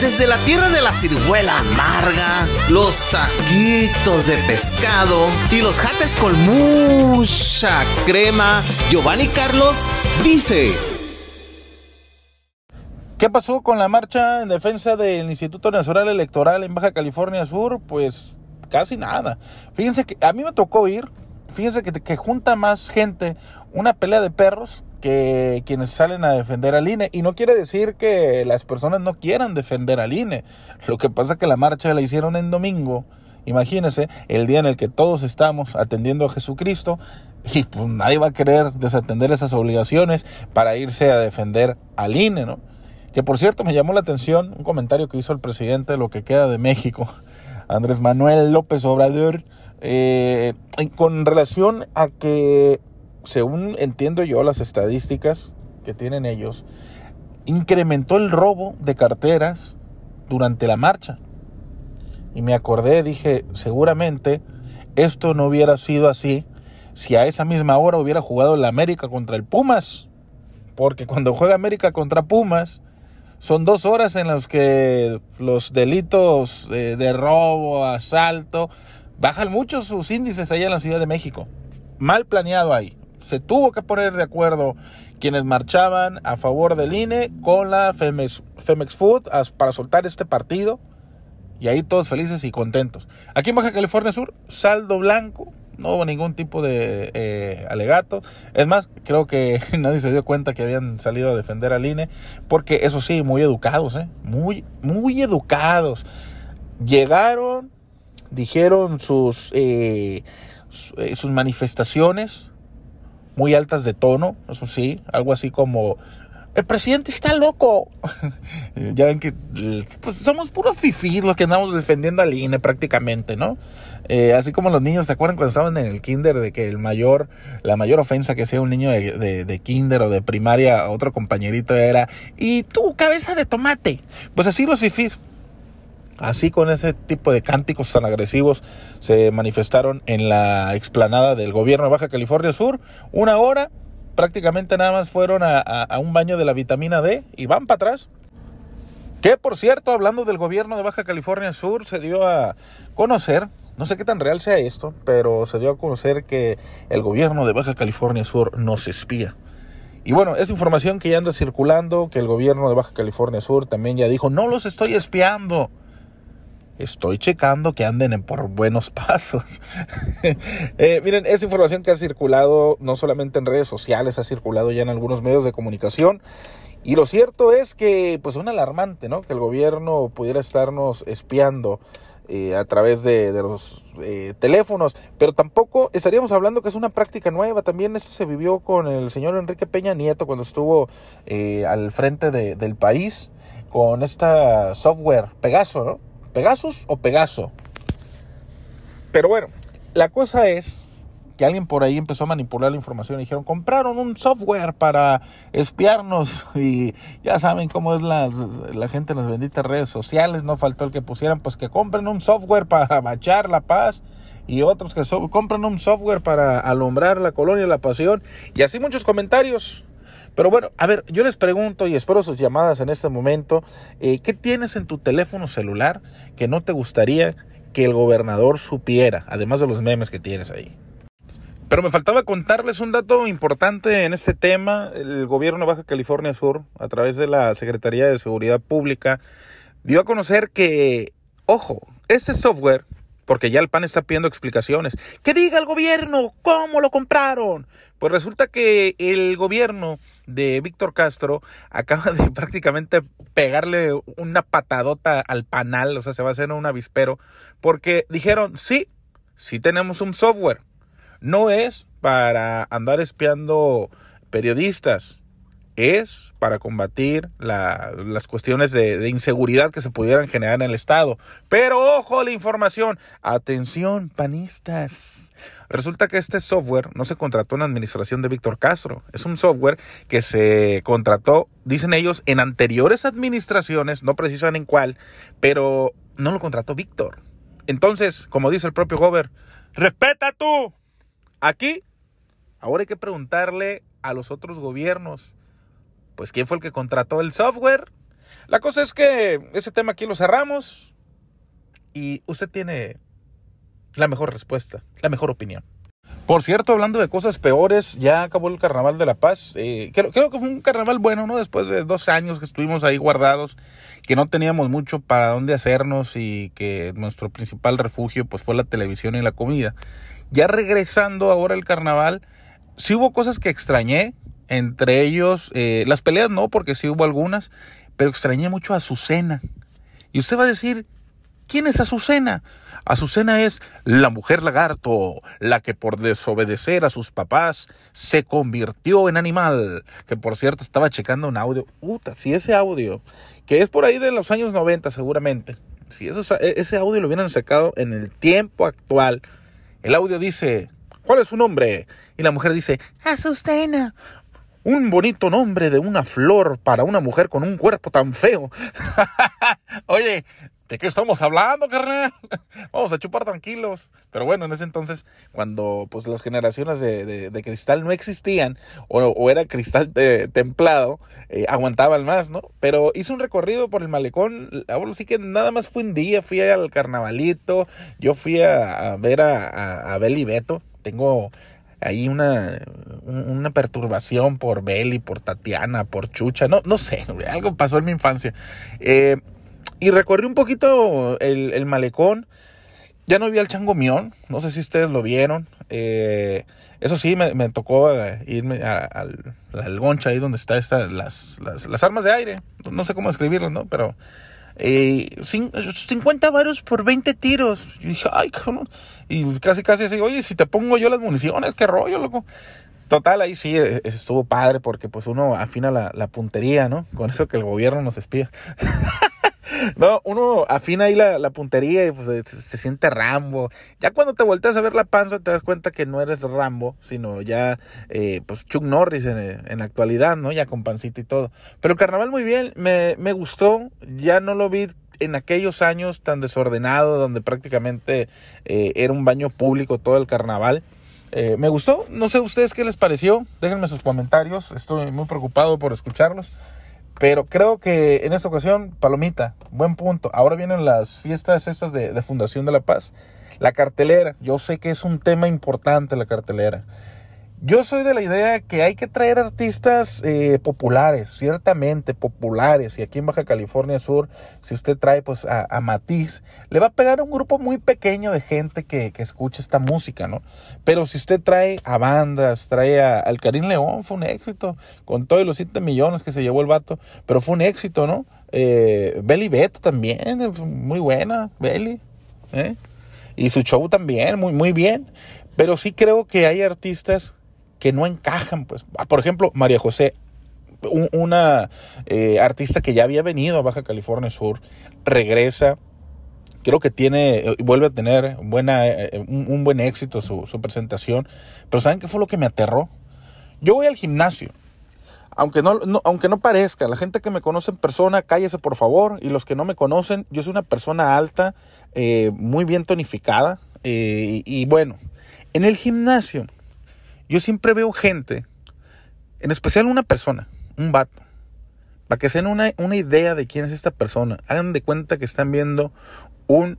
Desde la tierra de la ciruela amarga, los taquitos de pescado y los jates con mucha crema, Giovanni Carlos dice... ¿Qué pasó con la marcha en defensa del Instituto Nacional Electoral en Baja California Sur? Pues casi nada. Fíjense que a mí me tocó ir, fíjense que, que junta más gente una pelea de perros que quienes salen a defender al INE. Y no quiere decir que las personas no quieran defender al INE. Lo que pasa es que la marcha la hicieron en domingo. Imagínense, el día en el que todos estamos atendiendo a Jesucristo y pues nadie va a querer desatender esas obligaciones para irse a defender al INE, ¿no? Que por cierto me llamó la atención un comentario que hizo el presidente de lo que queda de México, Andrés Manuel López Obrador, eh, con relación a que, según entiendo yo las estadísticas que tienen ellos, incrementó el robo de carteras durante la marcha. Y me acordé, dije, seguramente esto no hubiera sido así si a esa misma hora hubiera jugado la América contra el Pumas. Porque cuando juega América contra Pumas, son dos horas en las que los delitos de, robo, asalto, bajan mucho sus índices allá en la Ciudad de México. Mal planeado ahí. Se tuvo que poner de acuerdo quienes marchaban a favor del INE con la Femex, Food para soltar este partido. Y ahí todos felices y contentos. Aquí en Baja California Sur, saldo blanco, no hubo ningún tipo de eh, alegato. Es más, creo que nadie se dio cuenta que habían salido a defender al INE, porque eso sí, muy educados, ¿eh? muy, muy educados. Llegaron, dijeron sus, eh, eh, sus manifestaciones muy altas de tono, eso sí, algo así como el presidente está loco. ya ven que pues, somos puros fifís los que andamos defendiendo al INE prácticamente, ¿no? Eh, así como los niños, ¿te acuerdan cuando estaban en el kinder de que el mayor, la mayor ofensa que hacía un niño de, de, kinder o de primaria a otro compañerito era, y tú, cabeza de tomate? Pues así los fifís. Así con ese tipo de cánticos tan agresivos se manifestaron en la explanada del gobierno de Baja California Sur, una hora prácticamente nada más fueron a, un baño de la vitamina D y van para atrás. Que por cierto, hablando del gobierno de Baja California Sur, se dio a conocer, no sé qué tan real sea esto, pero se dio a conocer que el gobierno de Baja California Sur nos espía. Y bueno, es información que ya anda circulando, que el gobierno de Baja California Sur también ya dijo, no los estoy espiando estoy checando que anden por buenos pasos. Eh, miren, esa información que ha circulado no solamente en redes sociales, ha circulado ya en algunos medios de comunicación. Y lo cierto es que, pues, es un alarmante, ¿no? Que el gobierno pudiera estarnos espiando eh, a través de, los eh, teléfonos, pero tampoco estaríamos hablando que es una práctica nueva. También esto se vivió con el señor Enrique Peña Nieto cuando estuvo al frente del país con esta software Pegaso, ¿no? Pegasus o Pegaso. Pero bueno, la cosa es que alguien por ahí empezó a manipular la información y dijeron, compraron un software para espiarnos y ya saben cómo es la, gente en las benditas redes sociales, no faltó el que pusieran, pues que compren un software para bachar la paz y otros que compran un software para alumbrar la colonia la pasión y así muchos comentarios. Pero bueno, a ver, yo les pregunto y espero sus llamadas en este momento. Eh, ¿Qué tienes en tu teléfono celular que no te gustaría que el gobernador supiera, además de los memes que tienes ahí? Pero me faltaba contarles un dato importante en este tema. El gobierno de Baja California Sur, a través de la Secretaría de Seguridad Pública, dio a conocer que, ojo, este software porque ya el PAN está pidiendo explicaciones. ¿Qué diga el gobierno? ¿Cómo lo compraron? Pues resulta que el gobierno de Víctor Castro acaba de prácticamente pegarle una patadota al panal, o sea, se va a hacer un avispero, porque dijeron, sí, sí tenemos un software. No es para andar espiando periodistas, es para combatir las cuestiones de, inseguridad que se pudieran generar en el Estado. Pero ojo la información, atención panistas. Resulta que este software no se contrató en la administración de Víctor Castro. Es un software que se contrató, dicen ellos, en anteriores administraciones, no precisan en cuál, pero no lo contrató Víctor. Entonces, como dice el propio Gober, respeta tú. Aquí Ahora hay que preguntarle a los otros gobiernos, pues quién fue el que contrató el software. La cosa es que ese tema aquí lo cerramos y usted tiene la mejor respuesta, la mejor opinión. Por cierto, hablando de cosas peores, ya acabó el Carnaval de la Paz. Eh, creo, que fue un carnaval bueno, ¿no? Después de dos años que estuvimos ahí guardados, que no teníamos mucho para dónde hacernos y que nuestro principal refugio pues fue la televisión y la comida. Ya regresando ahora al carnaval, sí hubo cosas que extrañé, entre ellos eh, las peleas no, porque sí hubo algunas, pero extrañé mucho a Azucena. Y usted va a decir, ¿quién es Azucena? Azucena es la mujer lagarto, la que por desobedecer a sus papás se convirtió en animal. Que por cierto estaba checando un audio. Puta, si ese audio, que es por ahí de los años 90 seguramente, si e, ese audio lo hubieran sacado en el tiempo actual, el audio dice, ¿cuál es su nombre? Y la mujer dice, Azucena. Un bonito nombre de una flor para una mujer con un cuerpo tan feo. Oye, ¿De qué estamos hablando, carnal? Vamos a chupar tranquilos. Pero bueno, en ese entonces, cuando pues las generaciones de, de, cristal no existían, o, era cristal eh, templado, eh, aguantaban más, ¿no? Pero hice un recorrido por el malecón. Ahora sí que nada más fui un día, fui al carnavalito, yo fui a, ver a, a, a Beli Beto. Tengo ahí una, una perturbación por Beli, por Tatiana, por Chucha, no, no sé, algo pasó en mi infancia. Eh, y recorrí un poquito el, malecón. Ya no vi al chango mión, no sé si ustedes lo vieron. Eh, eso sí, me, tocó eh, irme al, al, goncha, ahí donde están las, las, armas de aire. No sé cómo escribirlo, ¿no? Pero eh, 50 varos por 20 tiros. Y dije, ay, cabrón. Y casi, casi así, oye, si te pongo yo las municiones, qué rollo, loco. Total, ahí sí e, estuvo padre porque pues uno afina la, la puntería, ¿no? Con eso que el gobierno nos espía. No, uno afina ahí la, puntería y pues, se, siente Rambo. Ya cuando te volteas a ver la panza te das cuenta que no eres Rambo, sino ya eh, pues Chuck Norris en, la actualidad, ¿no? Ya con pancita y todo. Pero carnaval muy bien, me, gustó. Ya no lo vi en aquellos años tan desordenado, donde prácticamente eh, era un baño público todo el carnaval. Eh, me gustó, no sé ustedes qué les pareció, déjenme sus comentarios, estoy muy preocupado por escucharlos. Pero creo que en esta ocasión, Palomita, buen punto. Ahora vienen las fiestas estas de, de, Fundación de la Paz. La cartelera, yo sé que es un tema importante la cartelera. Yo soy de la idea que hay que traer artistas eh, populares, ciertamente populares. Y aquí en Baja California Sur, si usted trae pues a, Matiz, le va a pegar a un grupo muy pequeño de gente que, que escucha esta música, ¿no? Pero si usted trae a bandas, trae a, al Karim León, fue un éxito, con todos los 7 millones que se llevó el vato, pero fue un éxito, ¿no? Eh, Belly Beto también, muy buena, Belly, ¿eh? Y su show también, muy, muy bien. Pero sí creo que hay artistas que no encajan, pues. Ah, por ejemplo, María José, una eh, artista que ya había venido a Baja California Sur, regresa, creo que tiene, eh, vuelve a tener buena, eh, un, buen éxito su, presentación, pero ¿saben qué fue lo que me aterró? Yo voy al gimnasio, aunque no, aunque no parezca, la gente que me conoce en persona, cállese por favor, y los que no me conocen, yo soy una persona alta, muy bien tonificada, y bueno, en el gimnasio, yo siempre veo gente, en especial una persona, un vato, para que se den una, una idea de quién es esta persona. Hagan de cuenta que están viendo un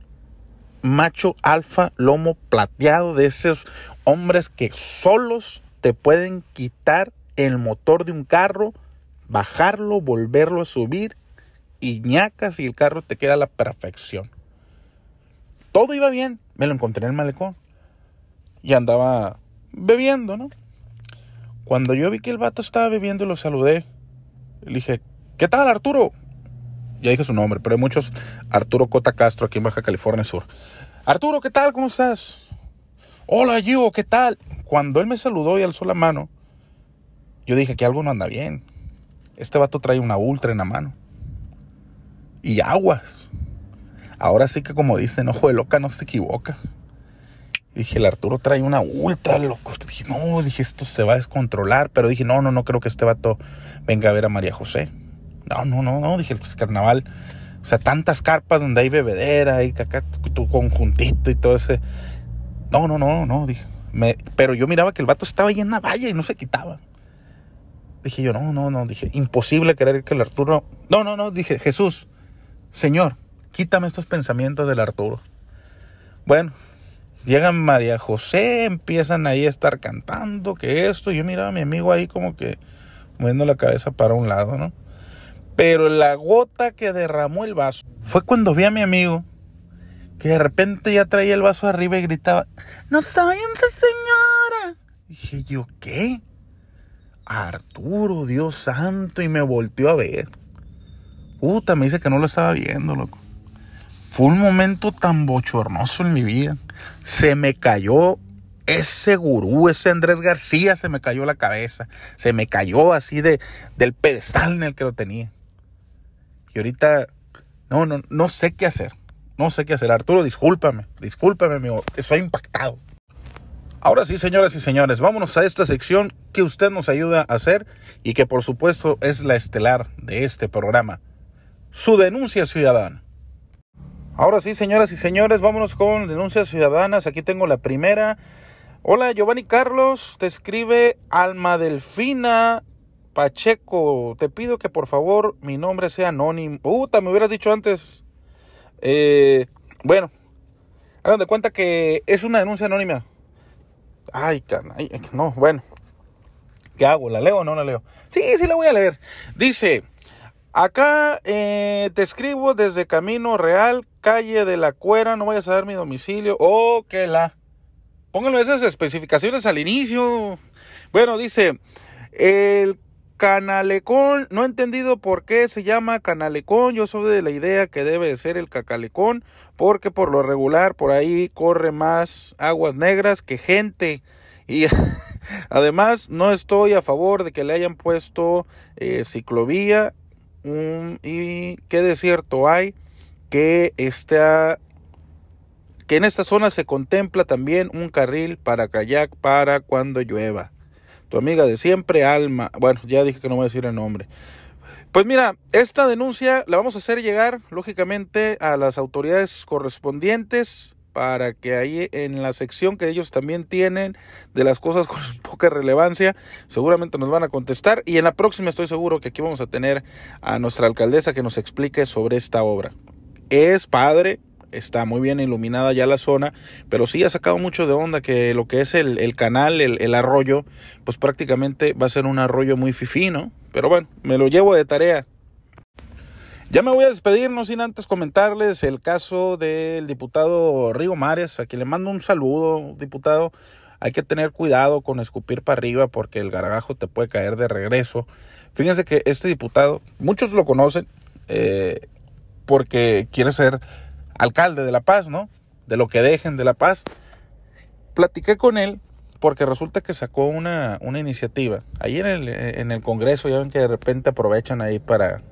macho alfa lomo plateado de esos hombres que solos te pueden quitar el motor de un carro, bajarlo, volverlo a subir y ñacas y el carro te queda a la perfección. Todo iba bien, me lo encontré en el malecón y andaba bebiendo, ¿no? Cuando yo vi que el vato estaba bebiendo, lo saludé. Le dije, ¿qué tal Arturo? Ya dije su nombre, pero hay muchos Arturo Cota Castro aquí en Baja California Sur. Arturo, ¿qué tal? ¿Cómo estás? Hola, Gio, ¿qué tal? Cuando él me saludó y alzó la mano, yo dije que algo no anda bien. Este vato trae una ultra en la mano. Y aguas. Ahora sí que como dicen, ojo de loca no se equivoca dije, el Arturo trae una ultra loco. Dije, no, dije, esto se va a descontrolar. Pero dije, no, no, no creo que este vato venga a ver a María José. No, no, no, no. Dije, pues carnaval. O sea, tantas carpas donde hay bebedera y acá tu conjuntito y todo ese. No, no, no, no. Dije, pero yo miraba que el vato estaba ahí en la valla y no se quitaba. Dije yo, no, no, no, dije, imposible querer que el Arturo... No, no, no, dije, Jesús, Señor, quítame estos pensamientos del Arturo. Bueno, llegan María José, empiezan ahí a estar cantando, que esto, yo miraba a mi amigo ahí como que moviendo la cabeza para un lado, ¿no? Pero la gota que derramó el vaso fue cuando vi a mi amigo que de repente ya traía el vaso arriba y gritaba, ¡No váyanse, señora! Dije yo, ¿qué? Arturo, Dios santo, y me volteó a ver. Puta, me dice que no lo estaba viendo, loco. Fue un momento tan bochornoso en mi vida. Se me cayó ese gurú, ese Andrés García, se me cayó la cabeza. Se me cayó así de, del pedestal en el que lo tenía. Y ahorita, no, no, no sé qué hacer. No sé qué hacer. Arturo, discúlpame, discúlpame, amigo. Estoy impactado. Ahora sí, señoras y señores, vámonos a esta sección que usted nos ayuda a hacer y que por supuesto es la estelar de este programa. Su denuncia ciudadana. Ahora sí, señoras y señores, vámonos con denuncias ciudadanas. Aquí tengo la primera. Hola, Giovanni Carlos, te escribe Alma Delfina Pacheco. Te pido que por favor mi nombre sea anónimo. Puta, me hubieras dicho antes. Eh, bueno, hagan de cuenta que es una denuncia anónima. Ay, carnal, no, bueno. ¿Qué hago? ¿La leo o no la leo? Sí, sí la voy a leer. Dice, Acá eh, te escribo desde Camino Real, calle de la Cuera, no vayas a dar mi domicilio. Oh, que la. Pónganme esas especificaciones al inicio. Bueno, dice, el canalecón, no he entendido por qué se llama canalecón, yo soy de la idea que debe de ser el cacalecón, porque por lo regular por ahí corre más aguas negras que gente. Y además no estoy a favor de que le hayan puesto eh, ciclovía y qué desierto hay que está que en esta zona se contempla también un carril para kayak para cuando llueva. Tu amiga de siempre, Alma. Bueno, ya dije que no voy a decir el nombre. Pues mira, esta denuncia la vamos a hacer llegar, lógicamente, a las autoridades correspondientes para que ahí en la sección que ellos también tienen de las cosas con poca relevancia, seguramente nos van a contestar y en la próxima estoy seguro que aquí vamos a tener a nuestra alcaldesa que nos explique sobre esta obra. Es padre, está muy bien iluminada ya la zona, pero sí ha sacado mucho de onda que lo que es el, canal, el, el, arroyo, pues prácticamente va a ser un arroyo muy fifino, pero bueno, me lo llevo de tarea. Ya me voy a despedir, no sin antes comentarles el caso del diputado Rigo Mares, a quien le mando un saludo, diputado. Hay que tener cuidado con escupir para arriba porque el gargajo te puede caer de regreso. Fíjense que este diputado, muchos lo conocen eh, porque quiere ser alcalde de La Paz, ¿no? De lo que dejen de La Paz. Platiqué con él porque resulta que sacó una, una iniciativa. Ahí en el, en el Congreso ya ven que de repente aprovechan ahí para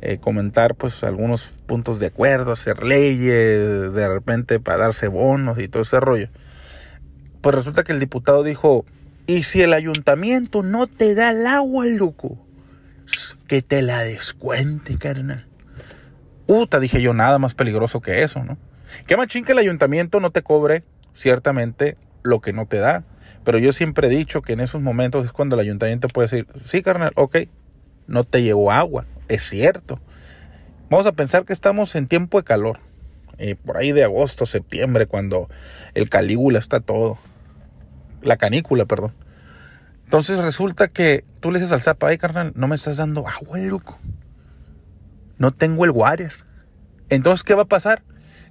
eh, comentar pues algunos puntos de acuerdo, hacer leyes, de repente para darse bonos y todo ese rollo. Pues resulta que el diputado dijo, ¿y si el ayuntamiento no te da el agua, loco? Que te la descuente, carnal. Uta, dije yo, nada más peligroso que eso, ¿no? Qué machín que el ayuntamiento no te cobre, ciertamente, lo que no te da. Pero yo siempre he dicho que en esos momentos es cuando el ayuntamiento puede decir, sí, carnal, ok, no te llevó agua, es cierto. Vamos a pensar que estamos en tiempo de calor, eh, por ahí de agosto, septiembre, cuando el calígula está todo, la canícula, perdón. Entonces resulta que tú le dices al zapa, ay carnal, no me estás dando agua, loco. No tengo el water. Entonces, ¿qué va a pasar?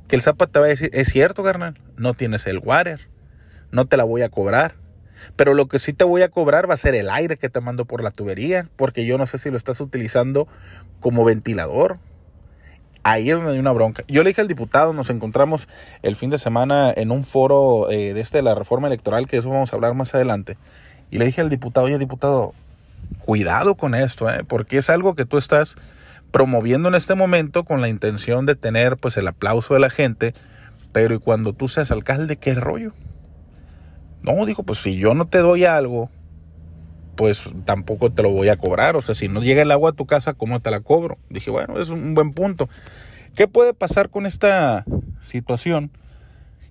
Que el zapa te va a decir, es cierto, carnal, no tienes el water. No te la voy a cobrar. Pero lo que sí te voy a cobrar va a ser el aire que te mando por la tubería, porque yo no sé si lo estás utilizando como ventilador. Ahí es donde hay una bronca. Yo le dije al diputado, nos encontramos el fin de semana en un foro eh, de este de la reforma electoral, que eso vamos a hablar más adelante. Y le dije al diputado, oye diputado, cuidado con esto, eh, porque es algo que tú estás promoviendo en este momento con la intención de tener pues el aplauso de la gente, pero y cuando tú seas alcalde, ¿qué rollo? No, dijo, pues si yo no te doy algo, pues tampoco te lo voy a cobrar. O sea, si no llega el agua a tu casa, ¿cómo te la cobro? Dije, bueno, es un buen punto. ¿Qué puede pasar con esta situación?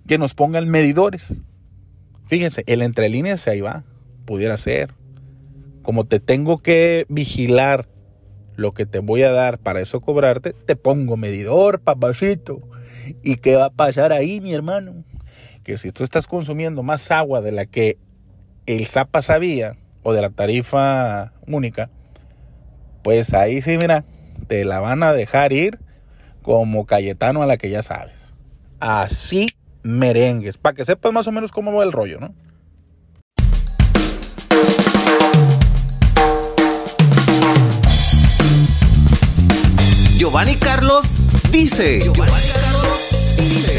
Que nos pongan medidores. Fíjense, el entre líneas ahí va, pudiera ser. Como te tengo que vigilar lo que te voy a dar para eso cobrarte, te pongo medidor, papacito. ¿Y qué va a pasar ahí, mi hermano? Que si tú estás consumiendo más agua de la que el Zapa sabía o de la tarifa única, pues ahí sí, mira, te la van a dejar ir como Cayetano a la que ya sabes. Así merengues, para que sepas más o menos cómo va el rollo, ¿no? Giovanni Carlos dice. Giovanni Carlos